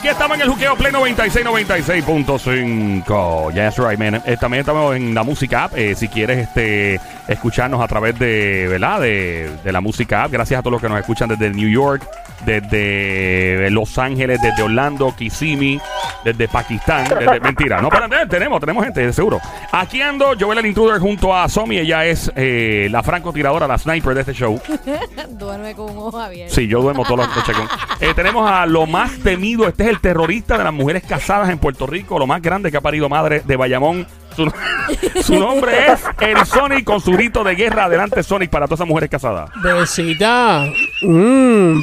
Aquí estamos en el Juqueo Play 96, 96.5. Yes, right, man. Eh, también estamos en la música app. Eh, si quieres este, escucharnos a través de, ¿verdad? De, de la música app. Gracias a todos los que nos escuchan desde New York, desde Los Ángeles, desde Orlando, Kissimmee, desde Pakistán. Desde, mentira, no, pero eh, tenemos, tenemos gente, seguro. Aquí ando, Joel el Intruder junto a Somi. Ella es eh, la francotiradora, la sniper de este show. Duerme con un ojo abierto. Sí, yo duermo todos los noches. Eh, tenemos a lo más temido. Este es el terrorista de las mujeres casadas en Puerto Rico, lo más grande que ha parido madre de Bayamón. Su, su nombre es el Sonic con su grito de guerra. Adelante, Sonic, para todas esas mujeres casadas. Besita. Mmm.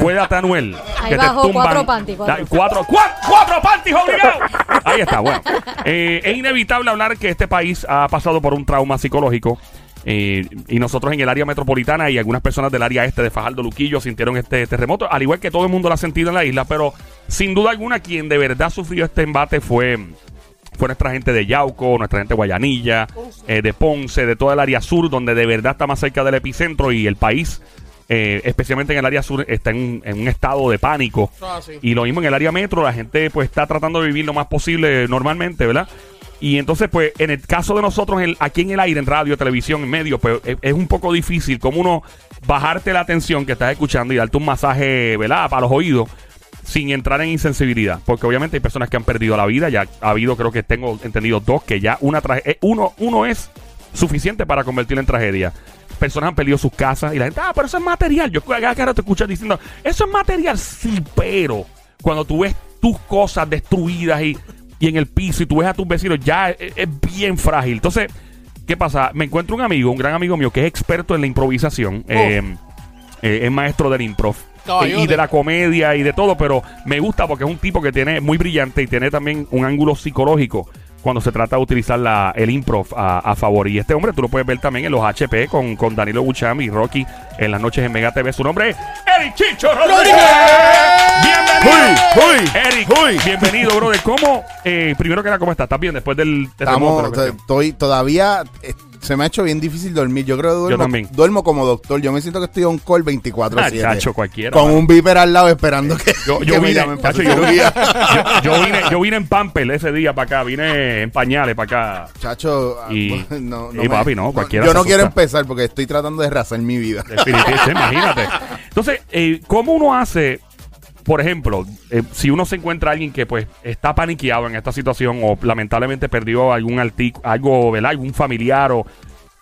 Cuídate, Anuel. Ahí que te bajó tumban. cuatro panties, cuatro. Cuatro, cua- cuatro panties obligados. Ahí está, bueno. Eh, es inevitable hablar que este país ha pasado por un trauma psicológico. Eh, y nosotros en el área metropolitana y algunas personas del área este de Fajardo Luquillo sintieron este terremoto, al igual que todo el mundo lo ha sentido en la isla, pero sin duda alguna quien de verdad sufrió este embate fue fue nuestra gente de Yauco, nuestra gente de Guayanilla, eh, de Ponce, de toda el área sur, donde de verdad está más cerca del epicentro y el país, eh, especialmente en el área sur, está en, en un estado de pánico. Ah, sí. Y lo mismo en el área metro, la gente pues está tratando de vivir lo más posible normalmente, ¿verdad? Y entonces, pues, en el caso de nosotros, en- aquí en el aire, en radio, televisión, en medios, pues es, es un poco difícil como uno bajarte la atención que estás escuchando y darte un masaje, ¿verdad? Para los oídos sin entrar en insensibilidad. Porque obviamente hay personas que han perdido la vida. Ya ha habido, creo que tengo entendido dos, que ya una tragedia. Uno, uno es suficiente para convertirlo en tragedia. Personas han perdido sus casas y la gente, ah, pero eso es material. Yo cada cara te escuchas diciendo, eso es material, sí, pero cuando tú ves tus cosas destruidas y, y en el piso y tú ves a tus vecinos, ya es, es bien frágil. Entonces, ¿qué pasa? Me encuentro un amigo, un gran amigo mío, que es experto en la improvisación. eh, eh, es maestro del improv. Caballote. Y de la comedia y de todo, pero me gusta porque es un tipo que tiene muy brillante y tiene también un ángulo psicológico cuando se trata de utilizar la, el improv a, a favor. Y este hombre tú lo puedes ver también en los HP con, con Danilo Bucham y Rocky en las noches en Mega TV. Su nombre es Eric Chicho Rodríguez. Bienvenido. Eric, bienvenido, brother. ¿Cómo? eh, primero que nada, ¿cómo estás? ¿Estás bien después del? Estamos, estoy todavía, eh, se me ha hecho bien difícil dormir. Yo creo que duermo, también. duermo como doctor. Yo me siento que estoy on call 24 Ah, 7 chacho, cualquiera. Con mano. un viper al lado esperando que, Yo, que yo me vine, chacho, yo, yo- yo vine, yo vine en Pamper ese día para acá, vine en pañales para acá. Chacho, ah, Y- no, y papi, no, cualquiera Yo no quiero empezar porque estoy tratando de rehacer mi vida. Definitivamente, imagínate. Entonces, eh, ¿cómo uno hace, por ejemplo, eh, si uno se encuentra a alguien que pues está paniqueado en esta situación o lamentablemente perdió algún artículo, algo, ¿verdad? Algún familiar o...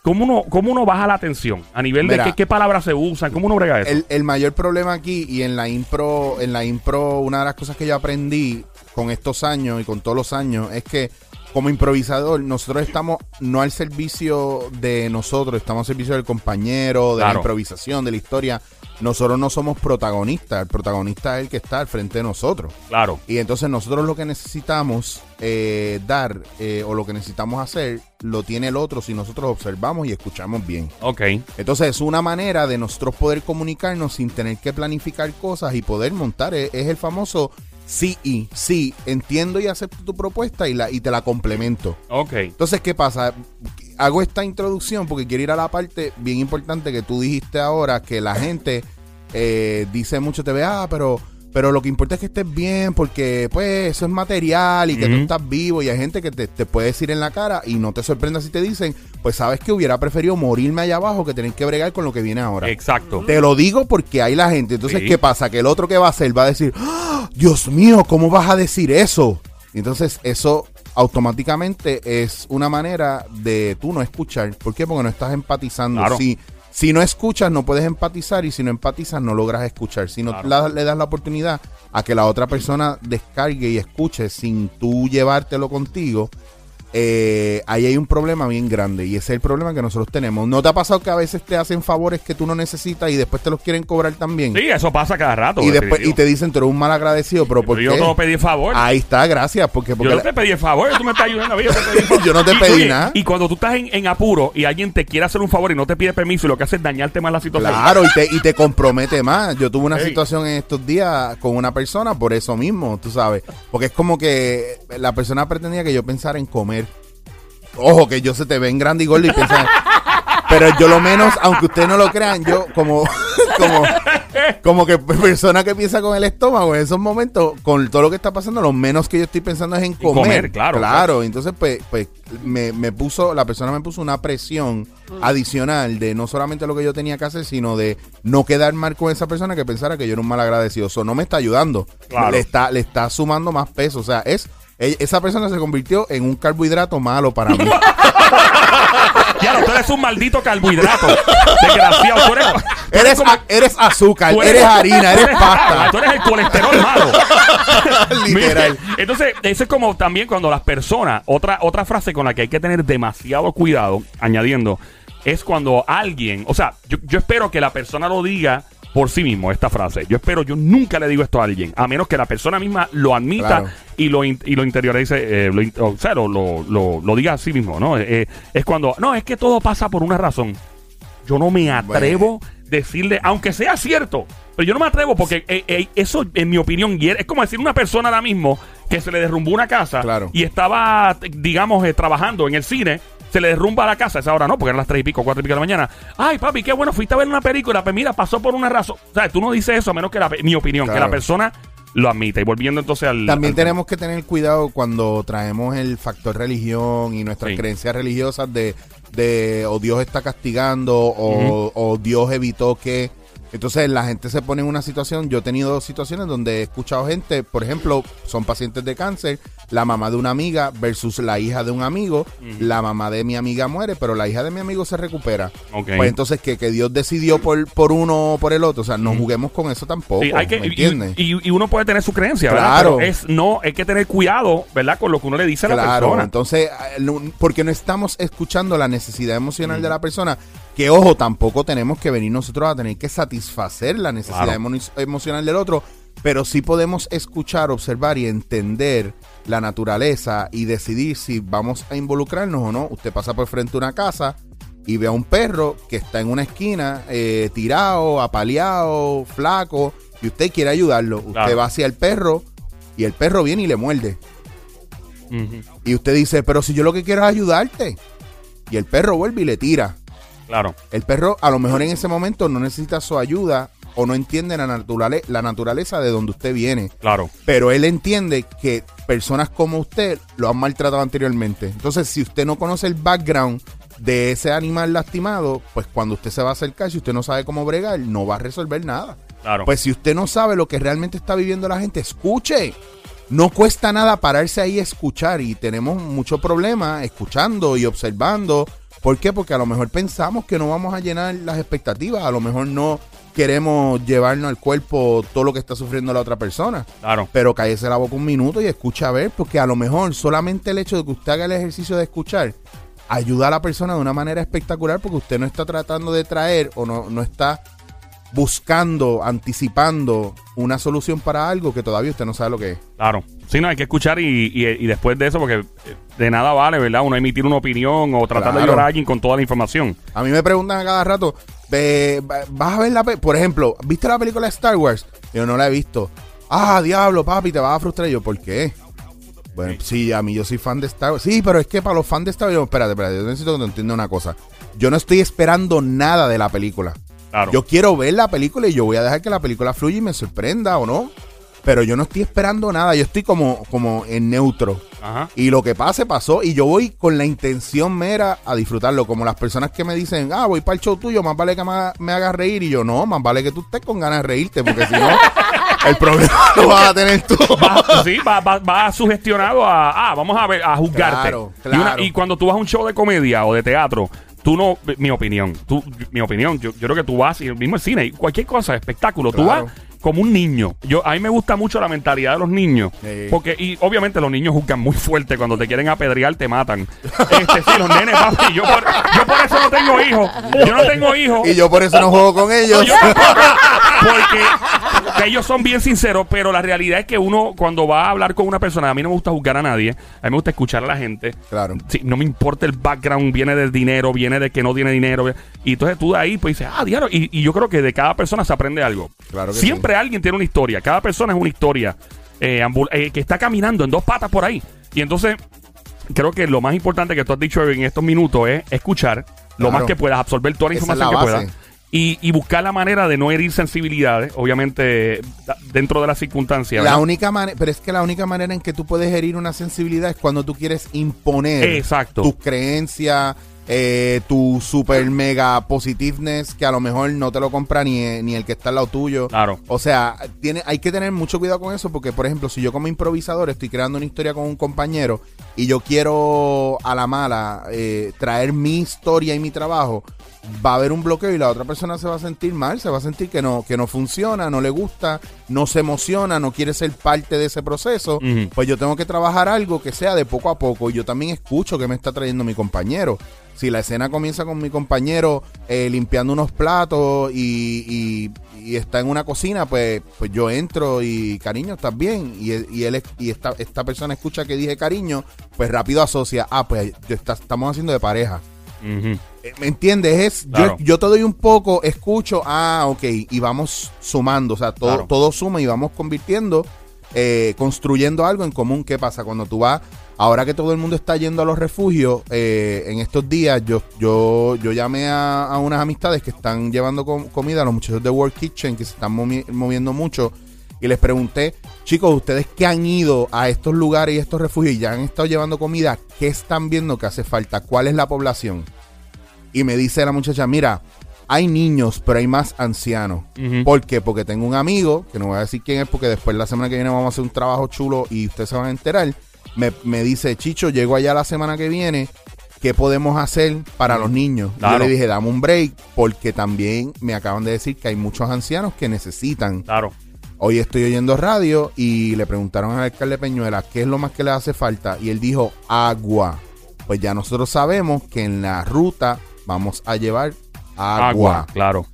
¿Cómo uno, ¿Cómo uno baja la atención? A nivel Mira, de qué, qué palabras se usan, ¿cómo uno brega eso? El, el mayor problema aquí y en la impro, en la impro, una de las cosas que yo aprendí con estos años y con todos los años es que como improvisador, nosotros estamos no al servicio de nosotros, estamos al servicio del compañero, de Claro. la improvisación, de la historia. Nosotros no somos protagonistas, el protagonista es el que está al frente de nosotros. Claro. Y entonces nosotros lo que necesitamos eh, dar eh, o lo que necesitamos hacer, lo tiene el otro si nosotros observamos y escuchamos bien. Ok. Entonces es una manera de nosotros poder comunicarnos sin tener que planificar cosas y poder montar. Es, es el famoso sí y sí, entiendo y acepto tu propuesta y, la, y te la complemento. Ok. Entonces, ¿qué pasa? Hago esta introducción porque quiero ir a la parte bien importante que tú dijiste ahora, que la gente eh, dice mucho, te ve, ah, pero, pero lo que importa es que estés bien porque pues eso es material y que tú Ujú. estás vivo y hay gente que te, te puede decir en la cara y no te sorprenda si te dicen, pues sabes que hubiera preferido morirme allá abajo que tener que bregar con lo que viene ahora. Exacto. Te lo digo porque hay la gente. Entonces, Sí. ¿qué pasa? Que el otro que va a hacer va a decir, ¡Ah! Dios mío, ¿cómo vas a decir eso? Y Entonces, eso automáticamente es una manera de tú no escuchar. ¿Por qué? Porque no estás empatizando. Claro. Si, si no escuchas, no puedes empatizar. Y si no empatizas, no logras escuchar. Si no Claro. la- le das la oportunidad a que la otra persona descargue y escuche sin tú llevártelo contigo, eh, ahí hay un problema bien grande y ese es el problema que nosotros tenemos. ¿No te ha pasado que a veces te hacen favores que tú no necesitas y después te los quieren cobrar también? Sí, eso pasa cada rato. y después y te dicen, tú eres un mal agradecido, pero ¿por Pero qué? yo no pedí favor. Ahí está, gracias, porque, porque yo no te pedí el favor, tú me estás ayudando a mí. Yo, te. Yo no te Y, pedí oye, nada. Y cuando tú estás en, en apuro y alguien te quiere hacer un favor y no te pide permiso y lo que hace es dañarte más la situación. Claro, y te, y te compromete más. Yo tuve una Ey. situación en estos días con una persona por eso mismo, tú sabes. Porque es como que la persona pretendía que yo pensara en comer. Ojo, que yo se te ven grande y gordo y piensa. Pero yo lo menos, aunque ustedes no lo crean, yo como, como, como que persona que piensa con el estómago en esos momentos, con todo lo que está pasando, lo menos que yo estoy pensando es en comer. comer, claro, Claro, entonces pues, pues me, me puso, la persona me puso una presión adicional de no solamente lo que yo tenía que hacer, sino de no quedar mal con esa persona que pensara que yo era un mal agradecido. Eso no me está ayudando. Claro. Le está, le está sumando más peso. O sea, es esa persona se convirtió en un carbohidrato malo para mí. Ya, tú eres un maldito carbohidrato. Desgraciado. Tú eres, tú eres, como- a- eres azúcar, tú eres harina, eres pasta. Tú eres el colesterol malo. Literal. Mira, Entonces, eso es como también cuando las personas, otra, otra frase con la que hay que tener demasiado cuidado, añadiendo, es cuando alguien, o sea, yo, yo espero que la persona lo diga por sí mismo, esta frase. Yo espero, yo nunca le digo esto a alguien, a menos que la persona misma lo admita Claro. y lo, in- y lo interiorice, eh, lo o sea, lo, lo, diga a sí mismo, ¿no? Eh, es cuando, no, es que todo pasa por una razón. Yo no me atrevo a decirle, aunque sea cierto, pero yo no me atrevo porque eh, eh, eso, en mi opinión, es como decir una persona ahora mismo que se le derrumbó una casa Claro. y estaba, digamos, eh, trabajando en el cine. Se le derrumba la casa, esa hora no, porque eran las tres y pico, cuatro y pico de la mañana. Ay, papi, qué bueno, fuiste a ver una película. Pues mira, pasó por una razón. O sea, tú no dices eso a menos que la, mi opinión, que la persona lo admita. Y volviendo entonces al. También al- tenemos que tener cuidado cuando traemos el factor religión y nuestras Sí. creencias religiosas de, de o Dios está castigando o, o Dios evitó que... Entonces la gente se pone en una situación, yo he tenido situaciones donde he escuchado gente, por ejemplo, son pacientes de cáncer, la mamá de una amiga versus la hija de un amigo, la mamá de mi amiga muere, pero la hija de mi amigo se recupera. Pues entonces que, que Dios decidió por, por uno o por el otro, o sea, no juguemos con eso tampoco, Sí, hay que, ¿me y- entiendes? y, y uno puede tener su creencia, ¿verdad? Claro. Pero es, no, hay que tener cuidado, ¿verdad? Con lo que uno le dice a la Claro, persona. entonces, eh, porque no estamos escuchando la necesidad emocional de la persona, que ojo, tampoco tenemos que venir nosotros a tener que satisfacer la necesidad Claro. emo- emocional del otro, pero sí podemos escuchar, observar y entender la naturaleza y decidir si vamos a involucrarnos o no. Usted pasa por frente a una casa y ve a un perro que está en una esquina, eh, tirado, apaleado, flaco, y usted quiere ayudarlo. Usted Claro. va hacia el perro y el perro viene y le muerde. Y usted dice, pero si yo lo que quiero es ayudarte. Y el perro vuelve y le tira. Claro. El perro a lo mejor en ese momento no necesita su ayuda o no entiende la, naturale- la naturaleza de donde usted viene. Claro. Pero él entiende que personas como usted lo han maltratado anteriormente. Entonces, si usted no conoce el background de ese animal lastimado, pues cuando usted se va a acercar, si usted no sabe cómo bregar, no va a resolver nada. Claro. Pues si usted no sabe lo que realmente está viviendo la gente, escuche. No cuesta nada pararse ahí a escuchar y tenemos mucho problema escuchando y observando. ¿Por qué? Porque a lo mejor pensamos que no vamos a llenar las expectativas, a lo mejor no queremos llevarnos al cuerpo todo lo que está sufriendo la otra persona. claro. Pero cállese la boca un minuto y escucha a ver, porque a lo mejor solamente el hecho de que usted haga el ejercicio de escuchar ayuda a la persona de una manera espectacular porque usted no está tratando de traer o no, no está buscando, anticipando una solución para algo que todavía usted no sabe lo que es. Claro. Sí, no, hay que escuchar y, y- y después de eso, porque eh, de nada vale, ¿verdad? Uno emitir una opinión o tratar de ayudar a alguien con toda la información. A mí me preguntan a cada rato, "Ve, va- ¿vas a ver la Por ejemplo, ¿viste la película de Star Wars? Yo no la he visto. Ah, diablo, papi, te vas a frustrar. Yo, ¿por qué? Bueno, sí, a mí yo soy fan de Star Wars. Sí, pero es que para los fans de Star Wars, yo, espérate, espérate, yo necesito que te entienda una cosa. Yo no estoy esperando nada de la película. Claro. Yo quiero ver la película y yo voy a dejar que la película fluya y me sorprenda o no. Pero yo no estoy esperando nada, yo estoy como, como en neutro. Ajá. Y lo que pase, pasó. Y yo voy con la intención mera a disfrutarlo. Como las personas que me dicen, ah, voy para el show tuyo, más vale que me, haga- me hagas reír. Y yo, no, más vale que tú estés con ganas de reírte, porque si no, el problema lo vas a tener tú. Va, sí, va, va, va sugestionado a, ah, vamos a ver, a juzgarte. Claro, Y, una- claro. y cuando tú vas a un show de comedia o de teatro, tú no, mi opinión, tú, mi opinión, yo, yo creo que tú vas, y el mismo el cine, cualquier cosa, espectáculo, tú vas como un niño. Yo, a mí me gusta mucho la mentalidad de los niños. Sí. Porque, y obviamente los niños juzgan muy fuerte. Cuando te quieren apedrear, te matan. Este, sí, los nenes, papi. Yo por, yo por eso no tengo hijos. Yo no tengo hijos. Y yo por eso no juego con ellos. Yo porque porque ellos son bien sinceros, pero la realidad es que uno cuando va a hablar con una persona, a mí no me gusta juzgar a nadie, a mí me gusta escuchar a la gente. Claro. Sí, no me importa el background, viene del dinero, viene de que no tiene dinero. Y entonces tú de ahí pues dices, ah, diablo. Y, y yo creo que de cada persona se aprende algo. Claro que Siempre alguien tiene una historia, cada persona es una historia eh, eh, que está caminando en dos patas por ahí. Y entonces creo que lo más importante que tú has dicho en estos minutos es escuchar lo Claro. más que puedas, absorber toda la Esa es información la que puedas. Y, y buscar la manera de no herir sensibilidades, obviamente dentro de las circunstancias. La ¿verdad? única manera, pero es que la única manera en que tú puedes herir una sensibilidad es cuando tú quieres imponer Exacto. tus creencias, eh, tu super mega positiveness que a lo mejor no te lo compra ni, ni el que está al lado tuyo. Claro. O sea, tiene, hay que tener mucho cuidado con eso porque, por ejemplo, si yo como improvisador estoy creando una historia con un compañero y yo quiero a la mala eh, traer mi historia y mi trabajo, va a haber un bloqueo y la otra persona se va a sentir mal, se va a sentir que no, que no funciona, no le gusta, no se emociona, no quiere ser parte de ese proceso. Pues yo tengo que trabajar algo que sea de poco a poco. Y yo también escucho que me está trayendo mi compañero. Si la escena comienza con mi compañero eh, limpiando unos platos y, y- y está en una cocina, pues, pues yo entro y cariño, estás bien. Y, y, él, y esta, esta persona escucha que dije cariño, pues rápido asocia, ah, pues está- estamos haciendo de pareja. Eh, ¿Me entiendes? Es, Claro. yo, yo te doy un poco, escucho, ah, ok, y vamos sumando, o sea, todo, Claro. todo suma y vamos convirtiendo, eh, construyendo algo en común. ¿Qué pasa? Cuando tú vas, ahora que todo el mundo está yendo a los refugios, eh, en estos días yo, yo, yo llamé a, unas amistades que están llevando com- comida a los muchachos de World Kitchen, que se están movi- moviendo mucho, y les pregunté, chicos, ustedes que han ido a estos lugares y estos refugios y ya han estado llevando comida, ¿qué están viendo que hace falta? ¿Cuál es la población? Y me dice la muchacha, mira, hay niños, pero hay más ancianos. ¿Por qué? Porque tengo un amigo, que no voy a decir quién es, porque después la semana que viene vamos a hacer un trabajo chulo y ustedes se van a enterar. Me, me dice, Chicho, llego allá la semana que viene, ¿qué podemos hacer para los niños? Claro. Yo le dije, dame un break, porque también me acaban de decir que hay muchos ancianos que necesitan. Claro. Hoy estoy oyendo radio y le preguntaron al alcalde Peñuela qué es lo más que le hace falta y él dijo agua. Pues ya nosotros sabemos que en la ruta vamos a llevar agua. Agua, claro.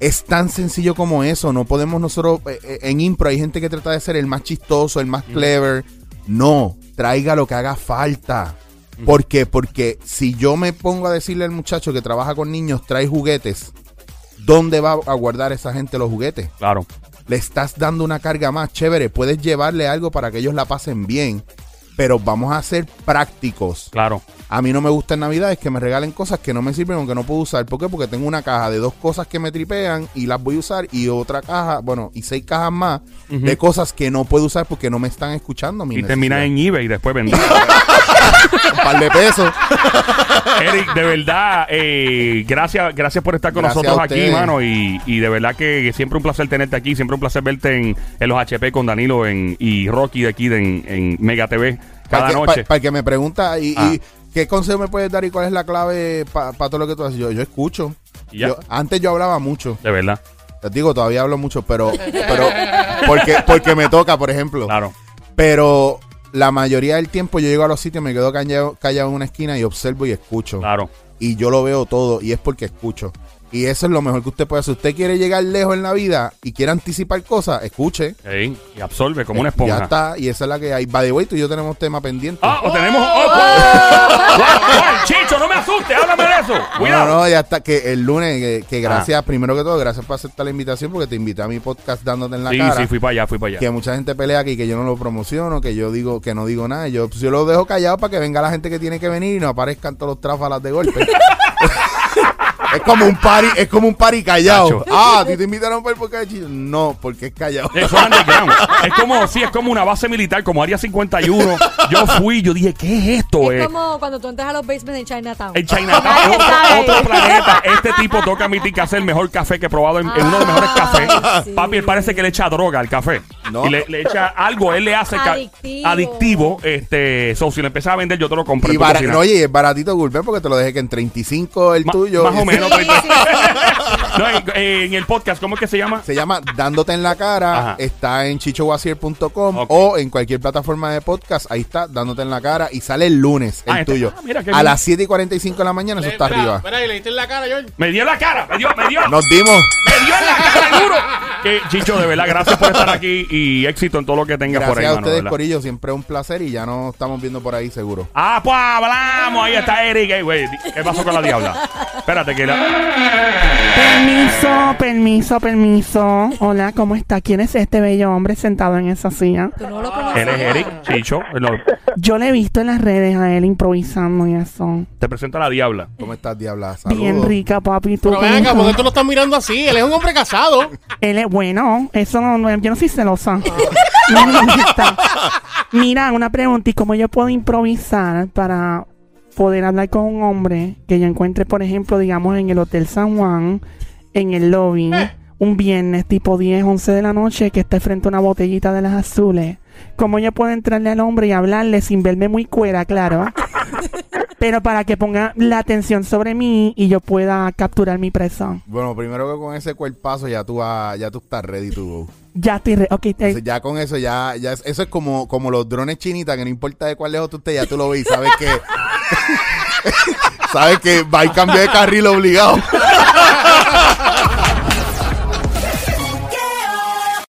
Es tan sencillo como eso. No podemos nosotros eh, eh, en impro hay gente que trata de ser el más chistoso, el más clever. No, traiga lo que haga falta. ¿Por qué? Porque si yo me pongo a decirle al muchacho que trabaja con niños, trae juguetes, ¿dónde va a guardar esa gente los juguetes? Claro. le estás dando una carga más chévere. Puedes llevarle algo para que ellos la pasen bien, pero vamos a ser prácticos. Claro. A mí no me gusta en Navidad que me regalen cosas que no me sirven o que no puedo usar. ¿Por qué? Porque tengo una caja de dos cosas que me tripean y las voy a usar y otra caja, bueno, y seis cajas más de cosas que no puedo usar porque no me están escuchando. Mi Y termina en eBay y después vender. un par de pesos. Eric, de verdad, eh, gracias, gracias por estar con Gracias nosotros aquí, mano. Y, y de verdad que siempre un placer tenerte aquí, siempre un placer verte en, en los HP con Danilo en, y Rocky de aquí de- en, en Mega TV cada Para que, noche. pa- para que me pregunta y, Ah. y qué consejo me puedes dar y cuál es la clave para todo lo que tú haces. Yo, yo escucho. Y ya. Yo- antes yo hablaba mucho. de verdad, Te digo, todavía hablo mucho, pero, pero porque, porque me toca, por ejemplo. claro. Pero la mayoría del tiempo yo llego a los sitios, me quedo callado, callado en una esquina y observo y escucho. Claro. Y yo lo veo todo y es porque escucho. Y eso es lo mejor que usted puede hacer. Usted quiere llegar lejos en la vida y quiere anticipar cosas, escuche. Ey, y absorbe como una Ya esponja. está, y esa es la que hay. By the way, tú y yo tenemos tema pendiente. Ah, o tenemos. oh. ¿Cuál? Chicho, no me asustes, háblame de eso. No, Cuidado. no, no, ya está. Que el lunes, que, que Ah. gracias, primero que todo, gracias por aceptar la invitación porque te invité a mi podcast dándote en la sí, cara. sí, fui para allá, fui para allá. que mucha gente pelea aquí que yo no lo promociono, que yo digo que no digo nada. Yo, pues, yo lo dejo callado para que venga la gente que tiene que venir y no aparezcan todos los tráfalas de golpe. es como un party, es como un party callado. Ah, ¿a ti te invitaron para el podcast de Chino? No, porque es callado. Eso es underground. Es como, sí, es como una base militar, como Área 51. Yo fui, yo dije, ¿qué es esto? Es eh? como cuando tú entras a los basements en Chinatown. En Chinatown, Nadie otro, sabe. otro planeta. Este tipo toca admitir que hace el mejor café que he probado en, en uno de los mejores cafés. sí. Papi, él parece que le echa droga al café. No. Y le, le echa algo, él le hace Adictivo. adictivo. Este, so, si lo empezaba a vender, yo te lo compré. Y en tu bara- cocina. no, oye, es baratito Gourmet porque te lo dejé que en 35 el Ma- tuyo. Más o menos. Sí, sí, No, en, en el podcast, ¿cómo es que se llama? Se llama Dándote en la cara. Ajá. Está en chichowasier.com Ok. o en cualquier plataforma de podcast. Ahí está, Dándote en la cara. Y sale el lunes, el Ah, este- tuyo. ah, mira qué a bien. las 7 y 45 de la mañana, eso está Espera, arriba. Espera, y le diste en la cara, George. Me dio en la cara, me dio, me dio. Nos dimos. Me dio en la cara, duro. Que, Chicho, de verdad, gracias por estar aquí. Y, y éxito en todo lo que tengas por ahí, Gracias a ustedes. Corillo. Siempre es un placer y ya nos estamos viendo por ahí seguro. Ah, pues hablamos. Ahí está Eric. Ey, güey, ¿Qué pasó con la diabla? Espérate, que la. Permiso, permiso, permiso. Hola, ¿cómo está? ¿Quién es este bello hombre sentado en esa silla? Tú no lo conoces. Él es Eric, Chicho. No, Yo le he visto en las redes a él improvisando y eso. te presento a la diabla. ¿Cómo estás, Diabla? Saludos. Bien rica, papi. ¿Tú Pero cómo ven acá, estás? ¿por qué tú lo estás mirando así? Él es un hombre casado. Él es bueno. Eso no, no- yo no soy celosa. Mira, una pregunta. ¿Y cómo yo puedo improvisar para poder hablar con un hombre que yo encuentre, por ejemplo, digamos, en el Hotel San Juan, en el lobby, un viernes tipo 10, 11 de la noche, que esté frente a una botellita de las azules? ¿Cómo yo puedo entrarle al hombre y hablarle sin verme muy cuera, claro? Pero para que ponga la atención sobre mí y yo pueda capturar mi presa. Bueno, primero que con ese cuerpazo ya tú, vas- ya tú estás ready to go. Ya estoy... re- ok, Entonces, ya con eso, ya, ya es- eso es como, como los drones chinitas, que no importa de cuál lejos tú estés, ya tú lo ves sabes que. sabes que va a cambiar de carril obligado.